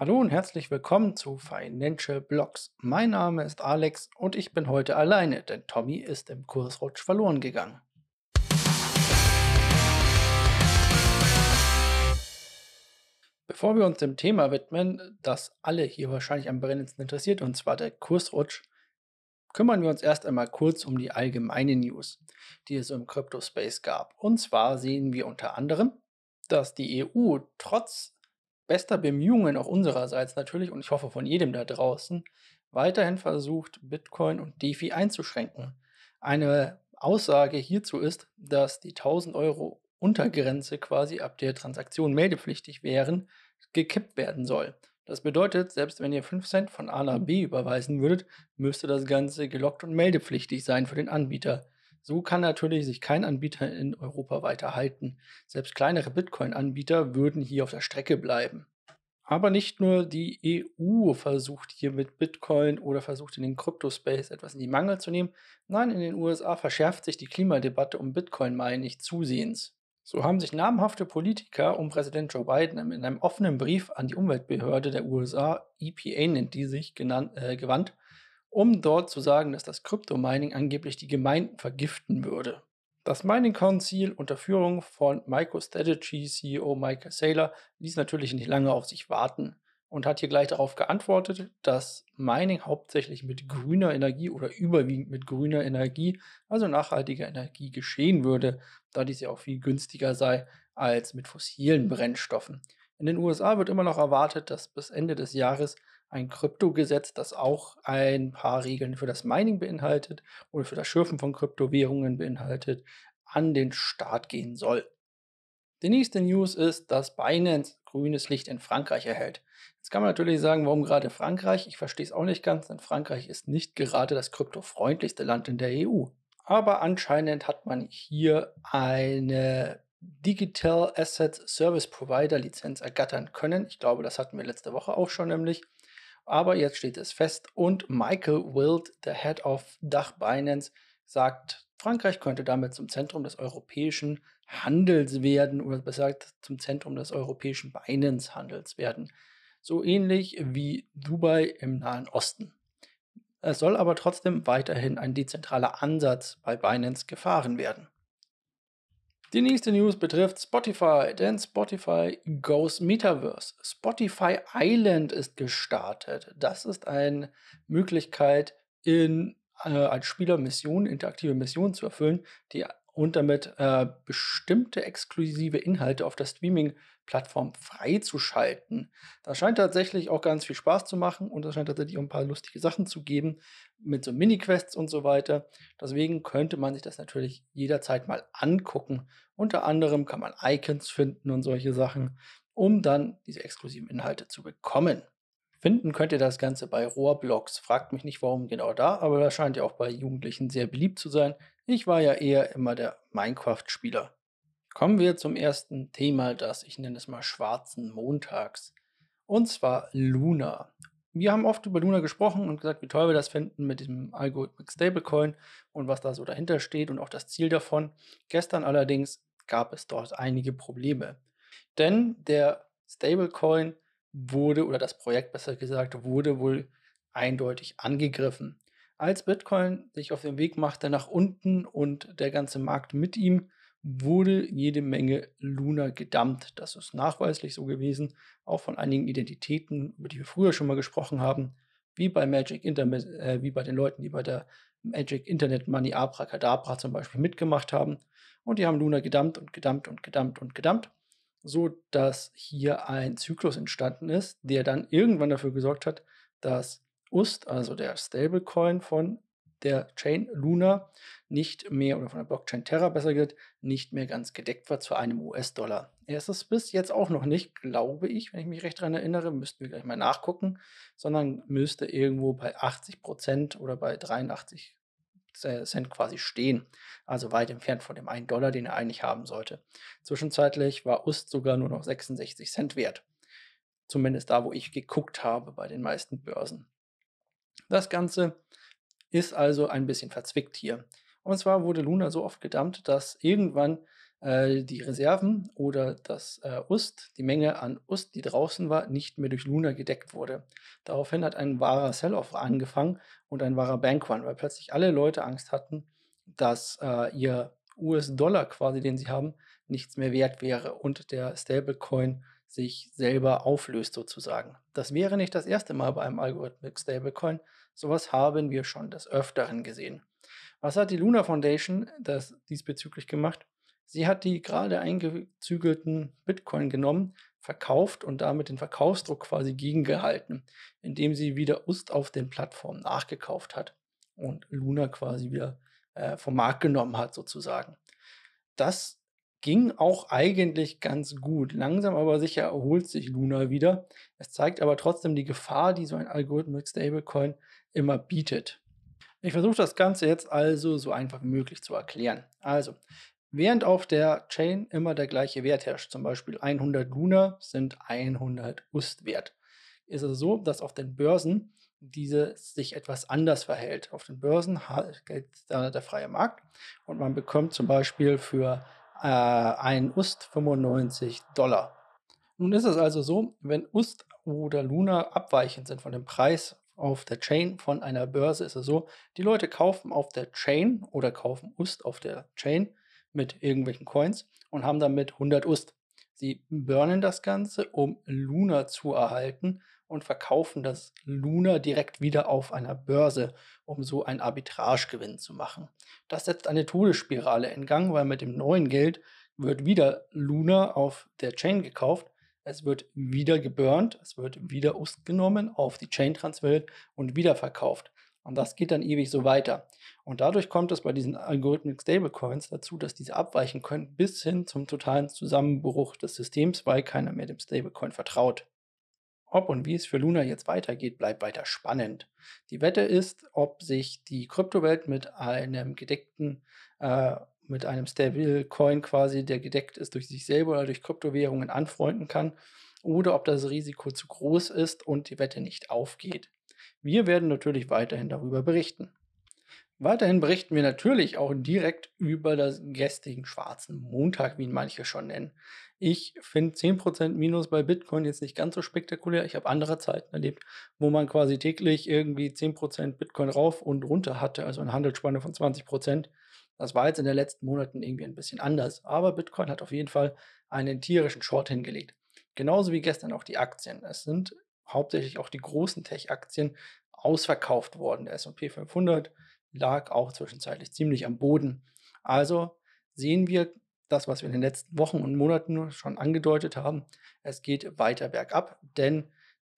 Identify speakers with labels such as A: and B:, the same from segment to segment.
A: Hallo und herzlich willkommen zu Financial Blocks. Mein Name ist Alex und ich bin heute alleine, denn Tommy ist im Kursrutsch verloren gegangen. Bevor wir uns dem Thema widmen, das alle hier wahrscheinlich am brennendsten interessiert, und zwar der Kursrutsch, kümmern wir uns erst einmal kurz um die allgemeine News, die es im Crypto-Space gab. Und zwar sehen wir unter anderem, dass die EU trotz bester Bemühungen auch unsererseits natürlich und ich hoffe von jedem da draußen weiterhin versucht, Bitcoin und DeFi einzuschränken. Eine Aussage hierzu ist, dass die 1000 Euro Untergrenze quasi ab der Transaktion meldepflichtig wären, gekippt werden soll. Das bedeutet, selbst wenn ihr 5 Cent von A nach B überweisen würdet, müsste das Ganze gelockt und meldepflichtig sein für den Anbieter. So kann natürlich sich kein Anbieter in Europa weiter halten. Selbst kleinere Bitcoin-Anbieter würden hier auf der Strecke bleiben. Aber nicht nur die EU versucht hier mit Bitcoin oder versucht in den Crypto-Space etwas in die Mangel zu nehmen. Nein, in den USA verschärft sich die Klimadebatte um Bitcoin-Mining nicht zusehends. So haben sich namhafte Politiker um Präsident Joe Biden in einem offenen Brief an die Umweltbehörde der USA, EPA nennt die sich, genannt, äh, gewandt um dort zu sagen, dass das Kryptomining angeblich die Gemeinden vergiften würde. Das Mining Council unter Führung von MicroStrategy CEO Michael Saylor ließ natürlich nicht lange auf sich warten und hat hier gleich darauf geantwortet, dass Mining hauptsächlich mit grüner Energie oder überwiegend mit grüner Energie, also nachhaltiger Energie, geschehen würde, da dies ja auch viel günstiger sei als mit fossilen Brennstoffen. In den USA wird immer noch erwartet, dass bis Ende des Jahres ein Kryptogesetz, das auch ein paar Regeln für das Mining beinhaltet oder für das Schürfen von Kryptowährungen beinhaltet, an den Start gehen soll. Die nächste News ist, dass Binance grünes Licht in Frankreich erhält. Jetzt kann man natürlich sagen, warum gerade Frankreich? Ich verstehe es auch nicht ganz, denn Frankreich ist nicht gerade das kryptofreundlichste Land in der EU. Aber anscheinend hat man hier eine Digital Asset Service Provider Lizenz ergattern können. Ich glaube, das hatten wir letzte Woche auch schon nämlich. Aber jetzt steht es fest und Michael Wild, der Head of Dach Binance, sagt, Frankreich könnte damit zum Zentrum des europäischen Handels werden oder besser gesagt zum Zentrum des europäischen Binance-Handels werden. So ähnlich wie Dubai im Nahen Osten. Es soll aber trotzdem weiterhin ein dezentraler Ansatz bei Binance gefahren werden. Die nächste News betrifft Spotify, denn Spotify goes Metaverse. Spotify Island ist gestartet. Das ist eine Möglichkeit, in, äh, als Spieler Missionen, interaktive Missionen zu erfüllen, die und damit äh, bestimmte exklusive Inhalte auf der Streaming-Plattform freizuschalten. Das scheint tatsächlich auch ganz viel Spaß zu machen und es scheint tatsächlich auch ein paar lustige Sachen zu geben mit so Mini-Quests und so weiter. Deswegen könnte man sich das natürlich jederzeit mal angucken. Unter anderem kann man Icons finden und solche Sachen, um dann diese exklusiven Inhalte zu bekommen. Finden könnt ihr das Ganze bei Rohrblocks. Fragt mich nicht, warum genau da, aber das scheint ja auch bei Jugendlichen sehr beliebt zu sein. Ich war ja eher immer der Minecraft-Spieler. Kommen wir zum ersten Thema, das ich nenne es mal schwarzen Montags. Und zwar Luna. Wir haben oft über Luna gesprochen und gesagt, wie toll wir das finden mit diesem Algorithmic Stablecoin und was da so dahinter steht und auch das Ziel davon. Gestern allerdings gab es dort einige Probleme. Denn der Stablecoin wurde, oder das Projekt besser gesagt, wurde wohl eindeutig angegriffen. Als Bitcoin sich auf den Weg machte nach unten und der ganze Markt mit ihm, wurde jede Menge Luna gedumpt. Das ist nachweislich so gewesen, auch von einigen Identitäten, über die wir früher schon mal gesprochen haben, wie bei Magic Internet, äh, wie bei den Leuten, die bei der Magic Internet Money Abracadabra zum Beispiel mitgemacht haben. Und die haben Luna gedumpt und gedumpt und gedumpt und gedumpt, so dass hier ein Zyklus entstanden ist, der dann irgendwann dafür gesorgt hat, dass UST, also der Stablecoin von der Chain Luna, nicht mehr, oder von der Blockchain Terra besser gesagt, nicht mehr ganz gedeckt war zu einem US-Dollar. Er ist es bis jetzt auch noch nicht, glaube ich, wenn ich mich recht daran erinnere, müssten wir gleich mal nachgucken, sondern müsste irgendwo bei 80 Prozent oder bei 83 Cent quasi stehen. Also weit entfernt von dem 1 Dollar, den er eigentlich haben sollte. Zwischenzeitlich war UST sogar nur noch 66 Cent wert. Zumindest da, wo ich geguckt habe bei den meisten Börsen. Das Ganze ist also ein bisschen verzwickt hier. Und zwar wurde Luna so oft gedumpt, dass irgendwann äh, die Reserven oder das äh, UST, die Menge an UST, die draußen war, nicht mehr durch Luna gedeckt wurde. Daraufhin hat ein wahrer Sell-off angefangen und ein wahrer Bankrun, weil plötzlich alle Leute Angst hatten, dass äh, ihr US-Dollar quasi, den sie haben, nichts mehr wert wäre und der Stablecoin sich selber auflöst sozusagen. Das wäre nicht das erste Mal bei einem Algorithmic Stablecoin. Sowas haben wir schon des Öfteren gesehen. Was hat die Luna Foundation das diesbezüglich gemacht? Sie hat die gerade eingezügelten Bitcoin genommen, verkauft und damit den Verkaufsdruck quasi gegengehalten, indem sie wieder UST auf den Plattformen nachgekauft hat und Luna quasi wieder äh, vom Markt genommen hat sozusagen. Das ging auch eigentlich ganz gut. Langsam aber sicher erholt sich Luna wieder. Es zeigt aber trotzdem die Gefahr, die so ein Algorithmic Stablecoin immer bietet. Ich versuche das Ganze jetzt also so einfach wie möglich zu erklären. Also, während auf der Chain immer der gleiche Wert herrscht, zum Beispiel 100 Luna sind 100 UST wert, ist es so, dass auf den Börsen diese sich etwas anders verhält. Auf den Börsen gilt der freie Markt und man bekommt zum Beispiel für äh, ein UST 95 Dollar. Nun ist es also so, wenn UST oder Luna abweichend sind von dem Preis auf der Chain von einer Börse, ist es so, die Leute kaufen auf der Chain oder kaufen UST auf der Chain mit irgendwelchen Coins und haben damit 100 UST. Sie burnen das Ganze, um Luna zu erhalten und verkaufen das Luna direkt wieder auf einer Börse, um so einen Arbitragegewinn zu machen. Das setzt eine Todesspirale in Gang, weil mit dem neuen Geld wird wieder Luna auf der Chain gekauft, es wird wieder geburnt, es wird wieder UST genommen, auf die Chain transferiert und wieder verkauft. Und das geht dann ewig so weiter. Und dadurch kommt es bei diesen Algorithmic Stablecoins dazu, dass diese abweichen können bis hin zum totalen Zusammenbruch des Systems, weil keiner mehr dem Stablecoin vertraut. Ob und wie es für Luna jetzt weitergeht, bleibt weiter spannend. Die Wette ist, ob sich die Kryptowelt mit einem gedeckten, äh, mit einem Stablecoin quasi, der gedeckt ist durch sich selber oder durch Kryptowährungen anfreunden kann, oder ob das Risiko zu groß ist und die Wette nicht aufgeht. Wir werden natürlich weiterhin darüber berichten. Weiterhin berichten wir natürlich auch direkt über das gestrigen schwarzen Montag, wie ihn manche schon nennen. Ich finde 10% Minus bei Bitcoin jetzt nicht ganz so spektakulär. Ich habe andere Zeiten erlebt, wo man quasi täglich irgendwie 10% Bitcoin rauf und runter hatte, also eine Handelsspanne von 20%. Das war jetzt in den letzten Monaten irgendwie ein bisschen anders. Aber Bitcoin hat auf jeden Fall einen tierischen Short hingelegt. Genauso wie gestern auch die Aktien. Es sind hauptsächlich auch die großen Tech-Aktien ausverkauft worden. Der SP 500 lag auch zwischenzeitlich ziemlich am Boden. Also sehen wir das, was wir in den letzten Wochen und Monaten schon angedeutet haben. Es geht weiter bergab, denn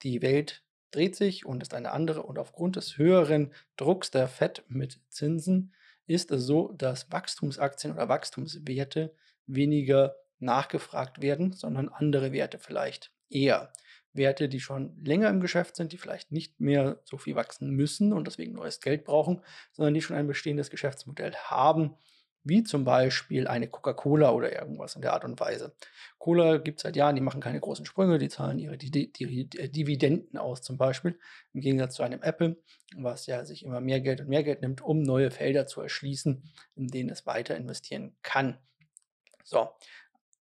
A: die Welt dreht sich und ist eine andere. Und aufgrund des höheren Drucks der FED mit Zinsen ist es so, dass Wachstumsaktien oder Wachstumswerte weniger nachgefragt werden, sondern andere Werte vielleicht eher. Werte, die schon länger im Geschäft sind, die vielleicht nicht mehr so viel wachsen müssen und deswegen neues Geld brauchen, sondern die schon ein bestehendes Geschäftsmodell haben, wie zum Beispiel eine Coca-Cola oder irgendwas in der Art und Weise. Cola gibt es seit Jahren, die machen keine großen Sprünge, die zahlen ihre äh, Dividenden aus zum Beispiel, im Gegensatz zu einem Apple, was ja sich immer mehr Geld und mehr Geld nimmt, um neue Felder zu erschließen, in denen es weiter investieren kann. So,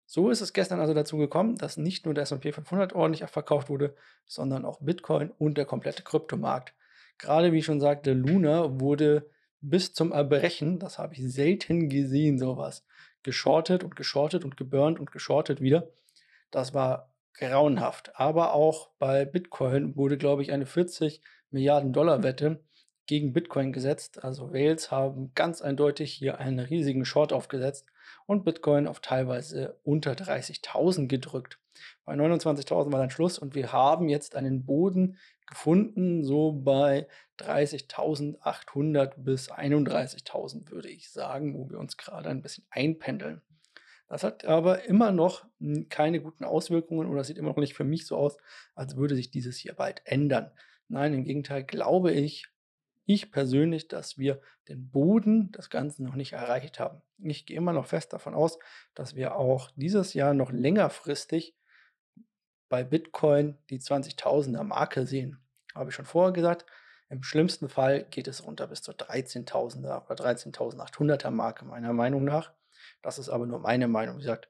A: so ist es gestern also dazu gekommen, dass nicht nur der S&P 500 ordentlich verkauft wurde, sondern auch Bitcoin und der komplette Kryptomarkt. Gerade wie ich schon sagte, Luna wurde bis zum Erbrechen, das habe ich selten gesehen, sowas, geschortet und geschortet und geburnt und geschortet wieder. Das war grauenhaft. Aber auch bei Bitcoin wurde, glaube ich, eine 40 Milliarden Dollar Wette gegen Bitcoin gesetzt. Also Wales haben ganz eindeutig hier einen riesigen Short aufgesetzt und Bitcoin auf teilweise unter 30.000 gedrückt. Bei 29.000 war dann Schluss und wir haben jetzt einen Boden gefunden, so bei 30.800 bis 31.000 würde ich sagen, wo wir uns gerade ein bisschen einpendeln. Das hat aber immer noch keine guten Auswirkungen oder sieht immer noch nicht für mich so aus, als würde sich dieses hier bald ändern. Nein, im Gegenteil glaube ich, ich persönlich, dass wir den Boden des Ganzen noch nicht erreicht haben. Ich gehe immer noch fest davon aus, dass wir auch dieses Jahr noch längerfristig bei Bitcoin die 20.000er Marke sehen. Habe ich schon vorher gesagt. Im schlimmsten Fall geht es runter bis zur 13.000er oder 13.800er Marke, meiner Meinung nach. Das ist aber nur meine Meinung. Wie gesagt,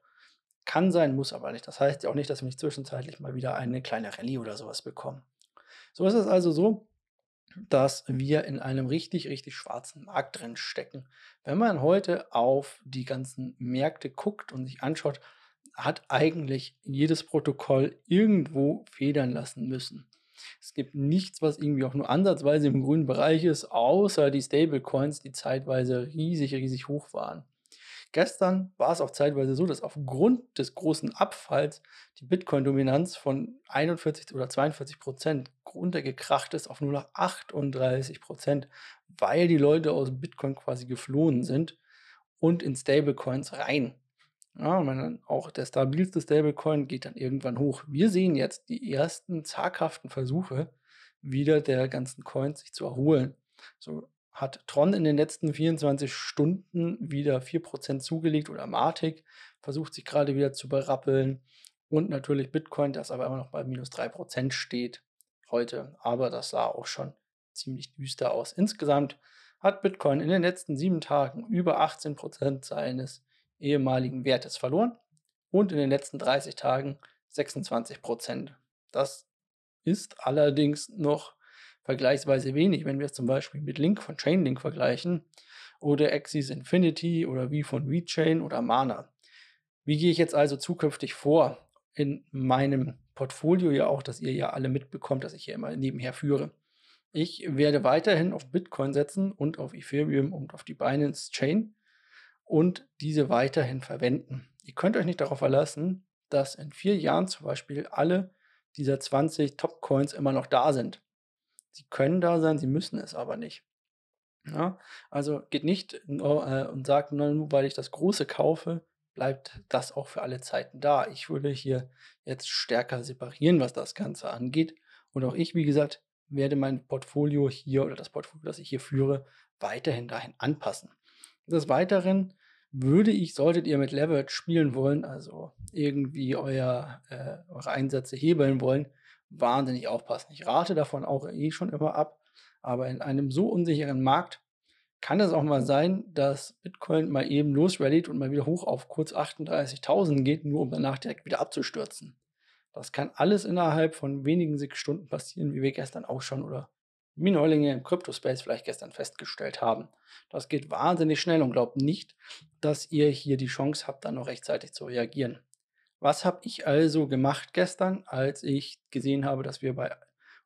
A: kann sein, muss aber nicht. Das heißt ja auch nicht, dass wir nicht zwischenzeitlich mal wieder eine kleine Rallye oder sowas bekommen. So ist es also so, dass wir in einem richtig, richtig schwarzen Markt drin stecken. Wenn man heute auf die ganzen Märkte guckt und sich anschaut, hat eigentlich jedes Protokoll irgendwo federn lassen müssen. Es gibt nichts, was irgendwie auch nur ansatzweise im grünen Bereich ist, außer die Stablecoins, die zeitweise riesig, riesig hoch waren. Gestern war es auch zeitweise so, dass aufgrund des großen Abfalls die Bitcoin-Dominanz von 41 oder 42 Prozent runtergekracht ist auf nur noch 38 Prozent, weil die Leute aus Bitcoin quasi geflohen sind und in Stablecoins rein. Ja, man, auch der stabilste Stablecoin geht dann irgendwann hoch. Wir sehen jetzt die ersten zaghaften Versuche, wieder der ganzen Coins sich zu erholen. So hat Tron in den letzten 24 Stunden wieder 4% zugelegt oder Matic versucht sich gerade wieder zu berappeln. Und natürlich Bitcoin, das aber immer noch bei minus 3% steht heute. Aber das sah auch schon ziemlich düster aus. Insgesamt hat Bitcoin in den letzten sieben Tagen über 18% seines ehemaligen Wertes verloren und in den letzten 30 Tagen 26 Prozent. Das ist allerdings noch vergleichsweise wenig, wenn wir es zum Beispiel mit Link von Chainlink vergleichen oder Axis Infinity oder wie von VeChain oder Mana. Wie gehe ich jetzt also zukünftig vor in meinem Portfolio ja auch, dass ihr ja alle mitbekommt, dass ich hier immer nebenher führe. Ich werde weiterhin auf Bitcoin setzen und auf Ethereum und auf die Binance Chain und diese weiterhin verwenden. Ihr könnt euch nicht darauf verlassen, dass in vier Jahren zum Beispiel alle dieser 20 Top-Coins immer noch da sind. Sie können da sein, sie müssen es aber nicht. Ja, also geht nicht äh, und sagt, nur weil ich das Große kaufe, bleibt das auch für alle Zeiten da. Ich würde hier jetzt stärker separieren, was das Ganze angeht. Und auch ich, wie gesagt, werde mein Portfolio hier oder das Portfolio, das ich hier führe, weiterhin dahin anpassen. Des Weiteren würde ich, solltet ihr mit Leverage spielen wollen, also irgendwie euer, äh, eure Einsätze hebeln wollen, wahnsinnig aufpassen. Ich rate davon auch eh schon immer ab, aber in einem so unsicheren Markt kann es auch mal sein, dass Bitcoin mal eben losrallied und mal wieder hoch auf kurz 38.000 geht, nur um danach direkt wieder abzustürzen. Das kann alles innerhalb von wenigen Stunden passieren, wie wir gestern auch schon oder Neulinge im Crypto-Space vielleicht gestern festgestellt haben. Das geht wahnsinnig schnell und glaubt nicht, dass ihr hier die Chance habt, dann noch rechtzeitig zu reagieren. Was habe ich also gemacht gestern, als ich gesehen habe, dass wir bei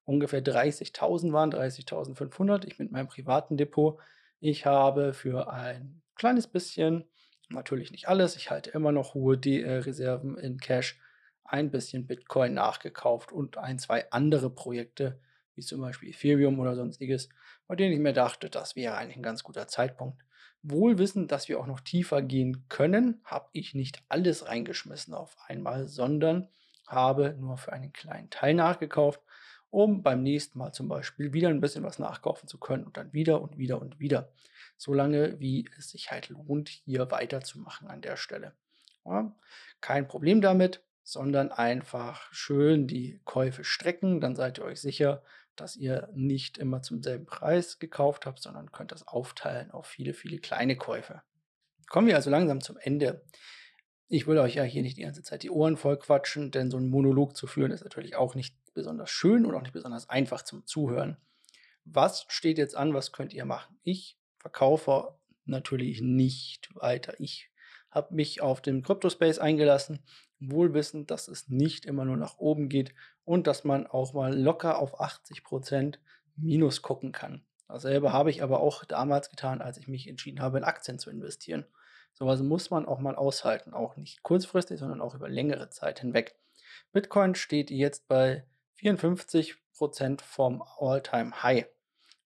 A: ungefähr 30.000 waren, 30.500, ich mit meinem privaten Depot. Ich habe für ein kleines bisschen, natürlich nicht alles, ich halte immer noch hohe Reserven in Cash, ein bisschen Bitcoin nachgekauft und ein, zwei andere Projekte wie zum Beispiel Ethereum oder sonstiges, bei denen ich mir dachte, das wäre eigentlich ein ganz guter Zeitpunkt. Wohl wissend, dass wir auch noch tiefer gehen können, habe ich nicht alles reingeschmissen auf einmal, sondern habe nur für einen kleinen Teil nachgekauft, um beim nächsten Mal zum Beispiel wieder ein bisschen was nachkaufen zu können und dann wieder und wieder und wieder. Solange wie es sich halt lohnt, hier weiterzumachen an der Stelle. Ja, kein Problem damit, sondern einfach schön die Käufe strecken, dann seid ihr euch sicher, dass ihr nicht immer zum selben Preis gekauft habt, sondern könnt das aufteilen auf viele, viele kleine Käufe. Kommen wir also langsam zum Ende. Ich will euch ja hier nicht die ganze Zeit die Ohren voll quatschen, denn so einen Monolog zu führen ist natürlich auch nicht besonders schön und auch nicht besonders einfach zum Zuhören. Was steht jetzt an? Was könnt ihr machen? Ich verkaufe natürlich nicht weiter. Ich habe mich auf den Crypto-Space eingelassen, wohlwissend, dass es nicht immer nur nach oben geht und dass man auch mal locker auf 80% Minus gucken kann. Dasselbe habe ich aber auch damals getan, als ich mich entschieden habe, in Aktien zu investieren. Sowas muss man auch mal aushalten, auch nicht kurzfristig, sondern auch über längere Zeit hinweg. Bitcoin steht jetzt bei 54% vom All-Time-High.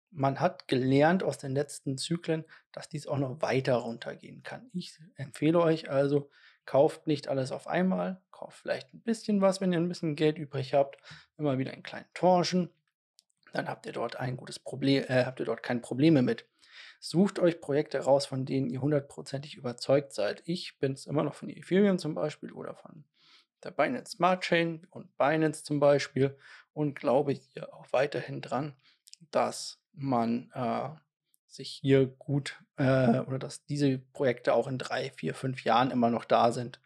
A: Man hat gelernt aus den letzten Zyklen, dass dies auch noch weiter runtergehen kann. Ich empfehle euch also, Kauft nicht alles auf einmal, kauft vielleicht ein bisschen was, wenn ihr ein bisschen Geld übrig habt, immer wieder in kleinen Tranchen. Dann habt ihr dort ein gutes Problem, äh, habt ihr dort keine Probleme mit. Sucht euch Projekte raus, von denen ihr hundertprozentig überzeugt seid. Ich bin es immer noch von Ethereum zum Beispiel oder von der Binance Smart Chain und Binance zum Beispiel und glaube hier auch weiterhin dran, dass man äh, sich hier gut äh, oder dass diese Projekte auch in drei, vier, fünf Jahren immer noch da sind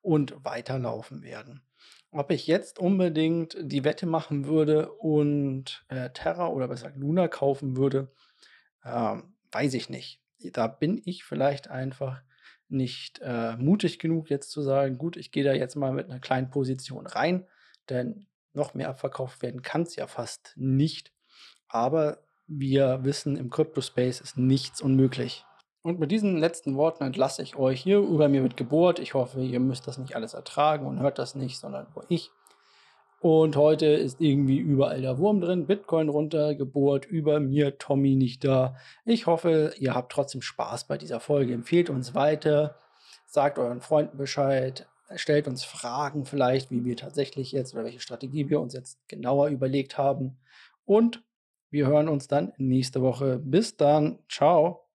A: und weiterlaufen werden. Ob ich jetzt unbedingt die Wette machen würde und äh, Terra oder besser Luna kaufen würde, ähm, weiß ich nicht. Da bin ich vielleicht einfach nicht äh, mutig genug, jetzt zu sagen, gut, ich gehe da jetzt mal mit einer kleinen Position rein, denn noch mehr abverkauft werden kann es ja fast nicht. Aber wir wissen, im Crypto-Space ist nichts unmöglich. Und mit diesen letzten Worten entlasse ich euch hier über mir mit Geburt. Ich hoffe, ihr müsst das nicht alles ertragen und hört das nicht, sondern nur ich. Und heute ist irgendwie überall der Wurm drin. Bitcoin runter, Geburt über mir, Tommy nicht da. Ich hoffe, ihr habt trotzdem Spaß bei dieser Folge. Empfehlt uns weiter, sagt euren Freunden Bescheid, stellt uns Fragen vielleicht, wie wir tatsächlich jetzt oder welche Strategie wir uns jetzt genauer überlegt haben. Und wir hören uns dann nächste Woche. Bis dann. Ciao.